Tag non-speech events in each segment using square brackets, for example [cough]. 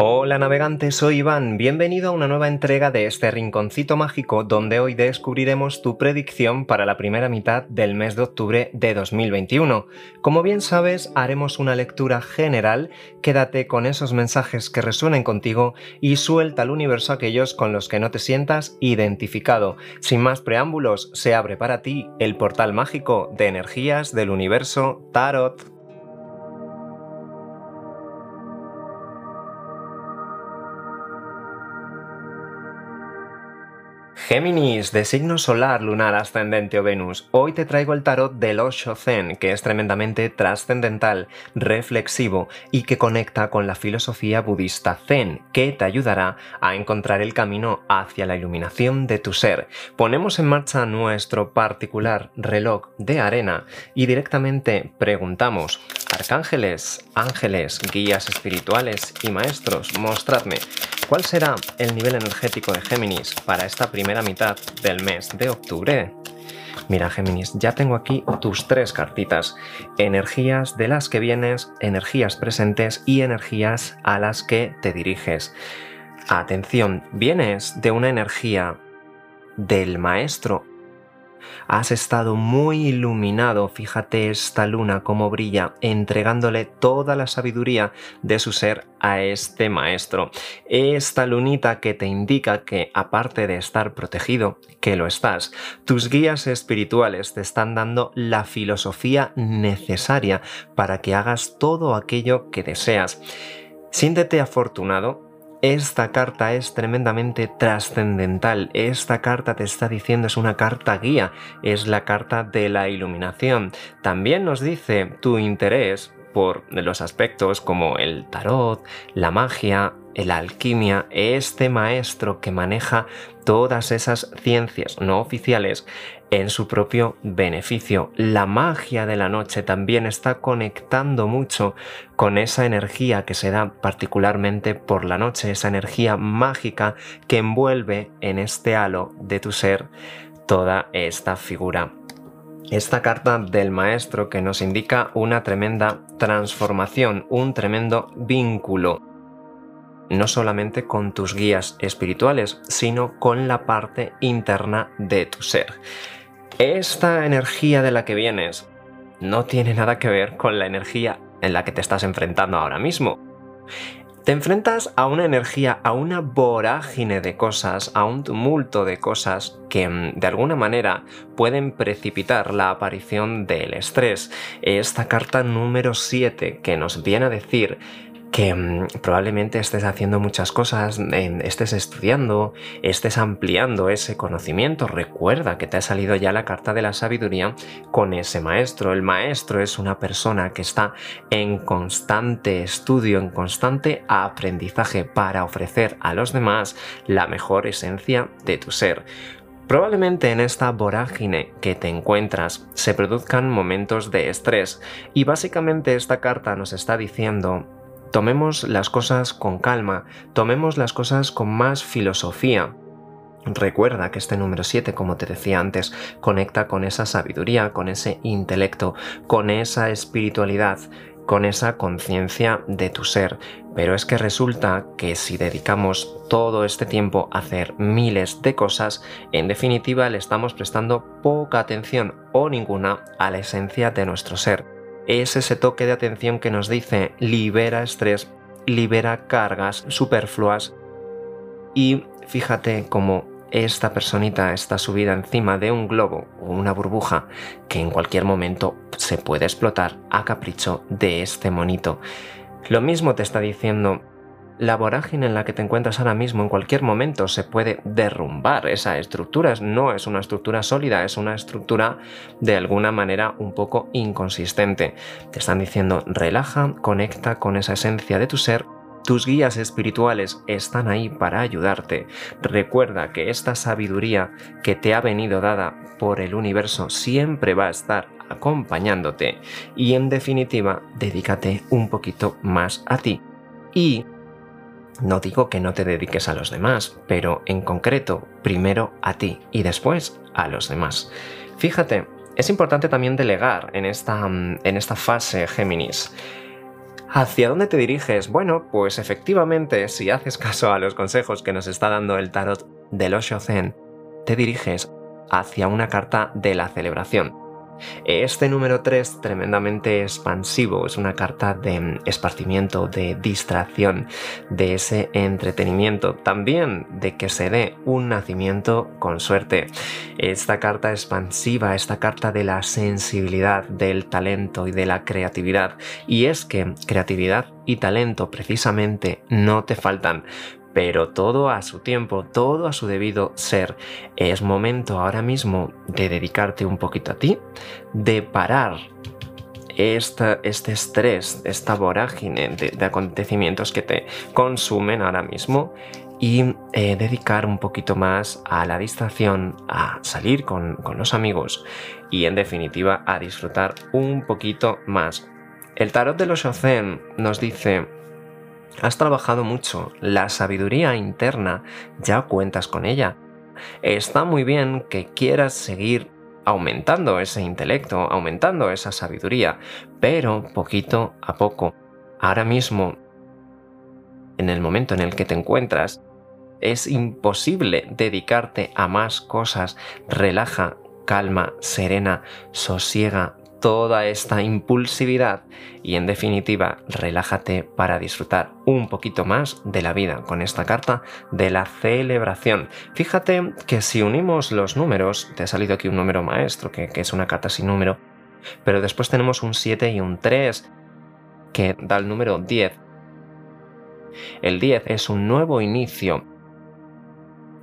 Hola navegantes, soy Iván, bienvenido a una nueva entrega de este rinconcito mágico donde hoy descubriremos tu predicción para la primera mitad del mes de octubre de 2021. Como bien sabes, haremos una lectura general, quédate con esos mensajes que resuenen contigo y suelta al universo aquellos con los que no te sientas identificado. Sin más preámbulos, se abre para ti el portal mágico de energías del universo Tarot. Géminis, de signo solar, lunar, ascendente o Venus, hoy te traigo el tarot del Osho Zen, que es tremendamente trascendental, reflexivo y que conecta con la filosofía budista Zen, que te ayudará a encontrar el camino hacia la iluminación de tu ser. Ponemos en marcha nuestro particular reloj de arena y directamente preguntamos, arcángeles, ángeles, guías espirituales y maestros, mostradme ¿Cuál será el nivel energético de Géminis para esta primera mitad del mes de octubre? Mira Géminis, ya tengo aquí tus tres cartitas. Energías de las que vienes, energías presentes y energías a las que te diriges. Atención, vienes de una energía del maestro Has estado muy iluminado, fíjate esta luna cómo brilla, entregándole toda la sabiduría de su ser a este maestro. Esta lunita que te indica que aparte de estar protegido, que lo estás, tus guías espirituales te están dando la filosofía necesaria para que hagas todo aquello que deseas. Siéntete afortunado esta carta es tremendamente trascendental. Esta carta te está diciendo es una carta guía, es la carta de la iluminación. También nos dice tu interés por los aspectos como el tarot, la magia, la alquimia, este maestro que maneja todas esas ciencias no oficiales en su propio beneficio. La magia de la noche también está conectando mucho con esa energía que se da particularmente por la noche, esa energía mágica que envuelve en este halo de tu ser toda esta figura. Esta carta del maestro que nos indica una tremenda transformación, un tremendo vínculo no solamente con tus guías espirituales, sino con la parte interna de tu ser. Esta energía de la que vienes no tiene nada que ver con la energía en la que te estás enfrentando ahora mismo. Te enfrentas a una energía, a una vorágine de cosas, a un tumulto de cosas que mm, de alguna manera pueden precipitar la aparición del estrés. Esta carta número 7 que nos viene a decir que mm, probablemente estés haciendo muchas cosas, estés estudiando, estés ampliando ese conocimiento. Recuerda que te ha salido ya la carta de la sabiduría con ese maestro. El maestro es una persona que está en constante estudio, en constante aprendizaje para ofrecer a los demás la mejor esencia de tu ser. Probablemente en esta vorágine que te encuentras se produzcan momentos de estrés y básicamente esta carta nos está diciendo Tomemos las cosas con calma, tomemos las cosas con más filosofía. Recuerda que este número 7, como te decía antes, conecta con esa sabiduría, con ese intelecto, con esa espiritualidad, con esa conciencia de tu ser. Pero es que resulta que si dedicamos todo este tiempo a hacer miles de cosas, en definitiva le estamos prestando poca atención o ninguna a la esencia de nuestro ser es ese toque de atención que nos dice libera estrés, libera cargas superfluas y fíjate cómo esta personita está subida encima de un globo o una burbuja que en cualquier momento se puede explotar a capricho de este monito. Lo mismo te está diciendo la vorágine en la que te encuentras ahora mismo en cualquier momento se puede derrumbar. Esa estructura no es una estructura sólida, es una estructura de alguna manera un poco inconsistente. Te están diciendo relaja, conecta con esa esencia de tu ser tus guías espirituales están ahí para ayudarte. Recuerda que esta sabiduría que te ha venido dada por el universo siempre va a estar acompañándote y en definitiva dedícate un poquito más a ti. Y no digo que no te dediques a los demás, pero en concreto, primero a ti y después a los demás. Fíjate, es importante también delegar en esta, en esta fase Géminis. ¿Hacia dónde te diriges? Bueno, pues efectivamente, si haces caso a los consejos que nos está dando el tarot del Osho Zen, te diriges hacia una carta de la celebración. Este número 3, tremendamente expansivo, es una carta de esparcimiento, de distracción, de ese entretenimiento, también de que se dé un nacimiento con suerte. Esta carta expansiva, esta carta de la sensibilidad, del talento y de la creatividad. Y es que creatividad y talento precisamente no te faltan pero todo a su tiempo, todo a su debido ser. Es momento ahora mismo de dedicarte un poquito a ti, de parar este estrés, esta vorágine de, acontecimientos que te consumen ahora mismo y eh, dedicar un poquito más a la distracción, a salir con, los amigos y en definitiva a disfrutar un poquito más. El tarot de los Shozen nos dice Has trabajado mucho, la sabiduría interna ya cuentas con ella. Está muy bien que quieras seguir aumentando ese intelecto, aumentando esa sabiduría, pero poquito a poco. Ahora mismo, en el momento en el que te encuentras, es imposible dedicarte a más cosas. Relaja, calma, serena, sosiega, toda esta impulsividad y en definitiva relájate para disfrutar un poquito más de la vida con esta carta de la celebración. Fíjate que si unimos los números, te ha salido aquí un número maestro que, es una carta sin número, pero después tenemos un 7 y un 3 que da el número 10. El 10 es un nuevo inicio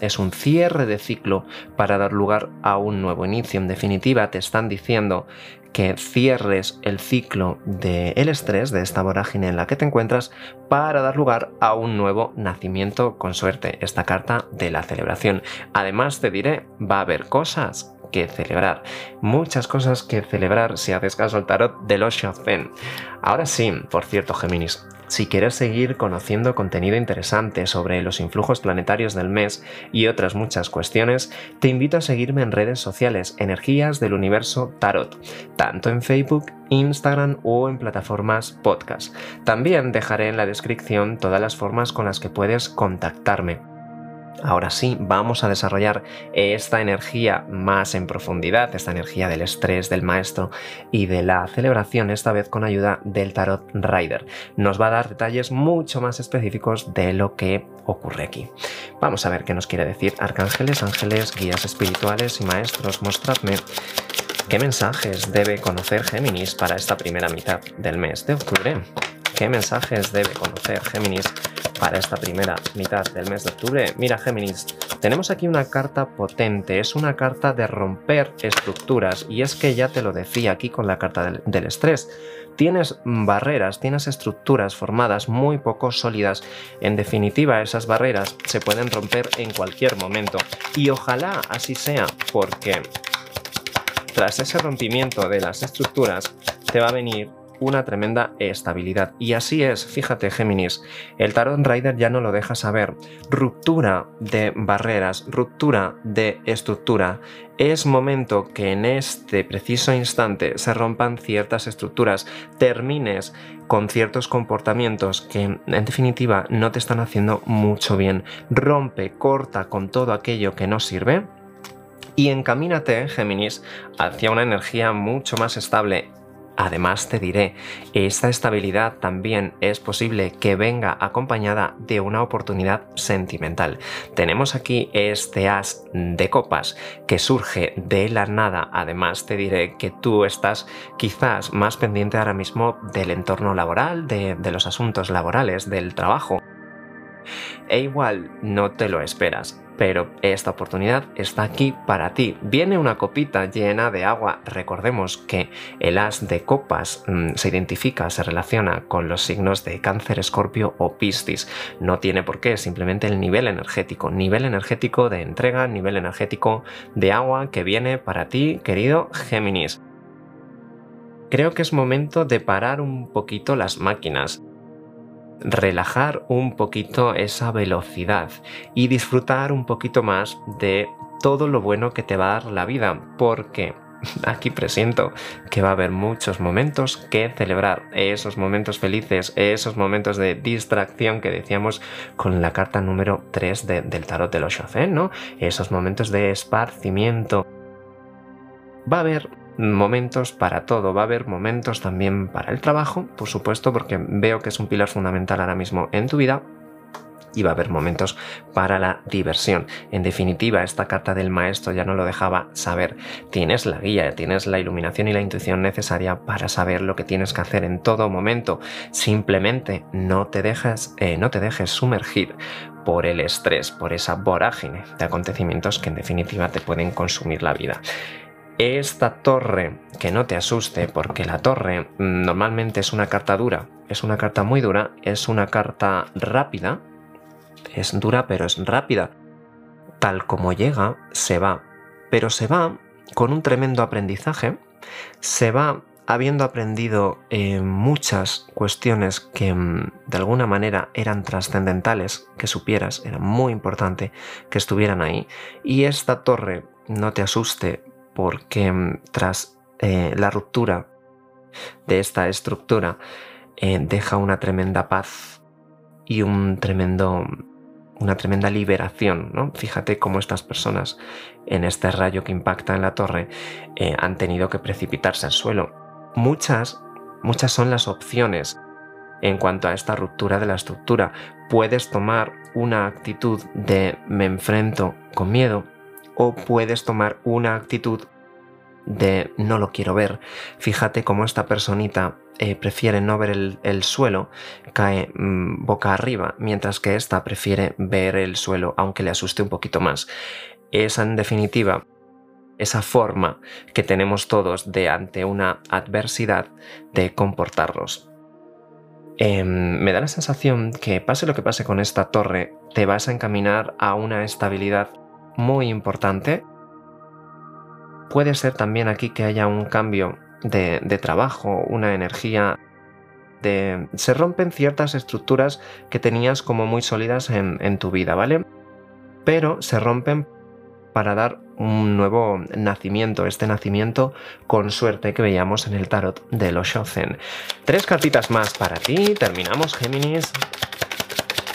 es un cierre de ciclo para dar lugar a un nuevo inicio. En definitiva, te están diciendo que cierres el ciclo del estrés, de esta vorágine en la que te encuentras, para dar lugar a un nuevo nacimiento con suerte. Esta carta de la celebración. Además, te diré, va a haber cosas que celebrar. Muchas cosas que celebrar si haces caso al tarot del Osho Zen. Ahora sí, por cierto, Géminis, si quieres seguir conociendo contenido interesante sobre los influjos planetarios del mes y otras muchas cuestiones, te invito a seguirme en redes sociales Energías del Universo Tarot, tanto en Facebook, Instagram o en plataformas podcast. También dejaré en la descripción todas las formas con las que puedes contactarme. Ahora sí, vamos a desarrollar esta energía más en profundidad, esta energía del estrés, del maestro y de la celebración, esta vez con ayuda del Tarot Rider. Nos va a dar detalles mucho más específicos de lo que ocurre aquí. Vamos a ver qué nos quiere decir arcángeles, ángeles, guías espirituales y maestros. Mostradme qué mensajes debe conocer Géminis para esta primera mitad del mes de octubre. ¿Qué mensajes debe conocer Géminis para esta primera mitad del mes de octubre. Mira, Géminis, tenemos aquí una carta potente, es una carta de romper estructuras y es que ya te lo decía aquí con la carta del, estrés. Tienes barreras, tienes estructuras formadas muy poco sólidas. En definitiva, esas barreras se pueden romper en cualquier momento. Y ojalá así sea, porque tras ese rompimiento de las estructuras te va a venir una tremenda estabilidad. Y así es, fíjate Géminis, el Tarot Rider ya no lo deja saber. Ruptura de barreras, ruptura de estructura. Es momento que en este preciso instante se rompan ciertas estructuras, termines con ciertos comportamientos que en definitiva no te están haciendo mucho bien. Rompe, corta con todo aquello que no sirve y encamínate, Géminis, hacia una energía mucho más estable Además te diré, esta estabilidad también es posible que venga acompañada de una oportunidad sentimental. Tenemos aquí este as de copas que surge de la nada. Además te diré que tú estás quizás más pendiente ahora mismo del entorno laboral, de, los asuntos laborales, del trabajo. E igual no te lo esperas pero esta oportunidad está aquí para ti. Viene una copita llena de agua. Recordemos que el as de copas mm, se identifica, se relaciona con los signos de cáncer, escorpio o piscis. No tiene por qué, simplemente el nivel energético. Nivel energético de entrega, nivel energético de agua que viene para ti, querido Géminis. Creo que es momento de parar un poquito las máquinas relajar un poquito esa velocidad y disfrutar un poquito más de todo lo bueno que te va a dar la vida, porque [laughs] aquí presiento que va a haber muchos momentos que celebrar, esos momentos felices, esos momentos de distracción que decíamos con la carta número 3 del tarot de los Shofen, ¿no? Esos momentos de esparcimiento. Va a haber momentos para todo, va a haber momentos también para el trabajo, por supuesto, porque veo que es un pilar fundamental ahora mismo en tu vida, y va a haber momentos para la diversión. En definitiva, esta carta del maestro ya no lo dejaba saber. Tienes la guía, tienes la iluminación y la intuición necesaria para saber lo que tienes que hacer en todo momento. Simplemente no te dejes, eh, no te dejes sumergir por el estrés, por esa vorágine de acontecimientos que en definitiva te pueden consumir la vida esta torre, que no te asuste, porque la torre normalmente es una carta dura, es una carta muy dura, es una carta rápida, es dura pero es rápida. Tal como llega, se va. Pero se va con un tremendo aprendizaje, se va habiendo aprendido eh, muchas cuestiones que mm, de alguna manera eran trascendentales, que supieras, era muy importante que estuvieran ahí. Y esta torre, no te asuste, porque mm, tras eh, la ruptura de esta estructura, eh, deja una tremenda paz y un tremendo una tremenda liberación. ¿no? Fíjate cómo estas personas en este rayo que impacta en la torre eh, han tenido que precipitarse al suelo. Muchas, muchas son las opciones en cuanto a esta ruptura de la estructura. Puedes tomar una actitud de me enfrento con miedo o puedes tomar una actitud de no lo quiero ver. Fíjate cómo esta personita eh, prefiere no ver el, suelo, cae mm, boca arriba, mientras que esta prefiere ver el suelo, aunque le asuste un poquito más. Es en definitiva esa forma que tenemos todos de ante una adversidad de comportarnos. Em, me da la sensación que pase lo que pase con esta torre, te vas a encaminar a una estabilidad muy importante Puede ser también aquí que haya un cambio de, trabajo, una energía de... Se rompen ciertas estructuras que tenías como muy sólidas en, tu vida, ¿vale? Pero se rompen para dar un nuevo nacimiento, este nacimiento con suerte que veíamos en el tarot de los Shozen. Tres cartitas más para ti, terminamos Géminis.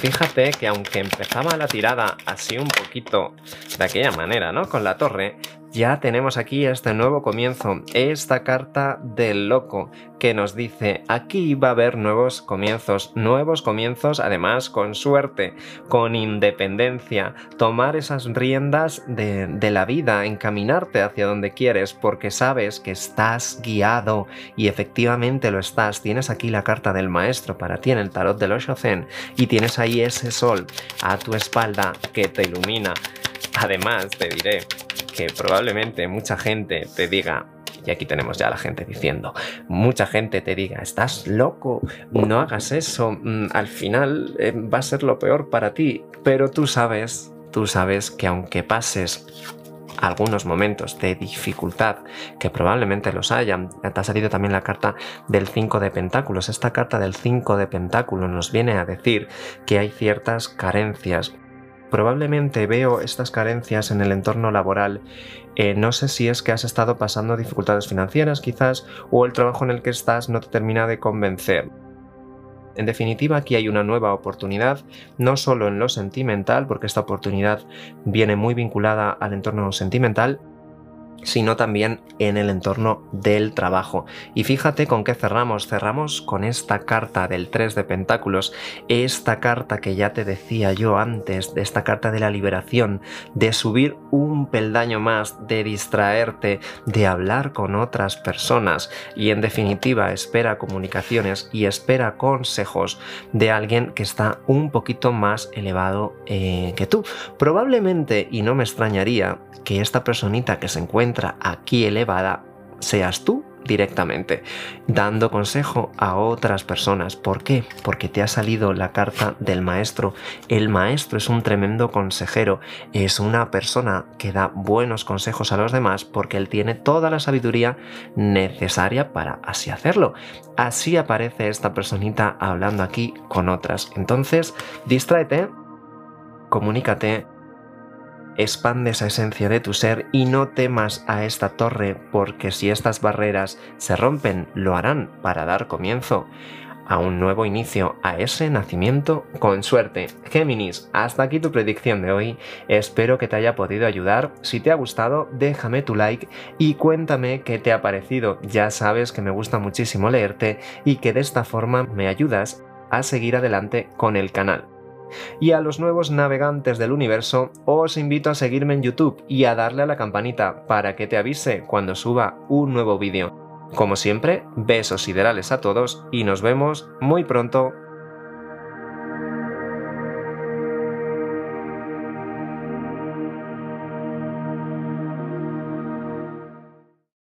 Fíjate que aunque empezaba la tirada así un poquito de aquella manera, ¿no? Con la torre, ya tenemos aquí este nuevo comienzo, esta carta del loco que nos dice aquí va a haber nuevos comienzos, nuevos comienzos además con suerte, con independencia, tomar esas riendas de, de la vida, encaminarte hacia donde quieres porque sabes que estás guiado y efectivamente lo estás. Tienes aquí la carta del maestro para ti en el tarot del Oshozen y tienes ahí ese sol a tu espalda que te ilumina. Además, te diré que probablemente mucha gente te diga, y aquí tenemos ya a la gente diciendo, mucha gente te diga, estás loco, no hagas eso, mm, al final eh, va a ser lo peor para ti, pero tú sabes, tú sabes que aunque pases algunos momentos de dificultad, que probablemente los hayan. Te ha salido también la carta del 5 de pentáculos. Esta carta del 5 de pentáculos nos viene a decir que hay ciertas carencias Probablemente veo estas carencias en el entorno laboral. Eh, no sé si es que has estado pasando dificultades financieras quizás o el trabajo en el que estás no te termina de convencer. En definitiva, aquí hay una nueva oportunidad, no solo en lo sentimental, porque esta oportunidad viene muy vinculada al entorno sentimental, sino también en el entorno del trabajo. Y fíjate con qué cerramos. Cerramos con esta carta del 3 de Pentáculos, esta carta que ya te decía yo antes, de esta carta de la liberación, de subir un peldaño más, de distraerte, de hablar con otras personas y en definitiva espera comunicaciones y espera consejos de alguien que está un poquito más elevado eh, que tú. Probablemente, y no me extrañaría, que esta personita que se encuentra aquí elevada seas tú directamente, dando consejo a otras personas. ¿Por qué? Porque te ha salido la carta del maestro. El maestro es un tremendo consejero, es una persona que da buenos consejos a los demás porque él tiene toda la sabiduría necesaria para así hacerlo. Así aparece esta personita hablando aquí con otras. Entonces, distráete, comunícate, expande esa esencia de tu ser y no temas a esta torre porque si estas barreras se rompen lo harán para dar comienzo a un nuevo inicio, a ese nacimiento con suerte. Géminis, hasta aquí tu predicción de hoy. Espero que te haya podido ayudar. Si te ha gustado, déjame tu like y cuéntame qué te ha parecido. Ya sabes que me gusta muchísimo leerte y que de esta forma me ayudas a seguir adelante con el canal. Y a los nuevos navegantes del universo, os invito a seguirme en YouTube y a darle a la campanita para que te avise cuando suba un nuevo vídeo. Como siempre, besos siderales a todos y nos vemos muy pronto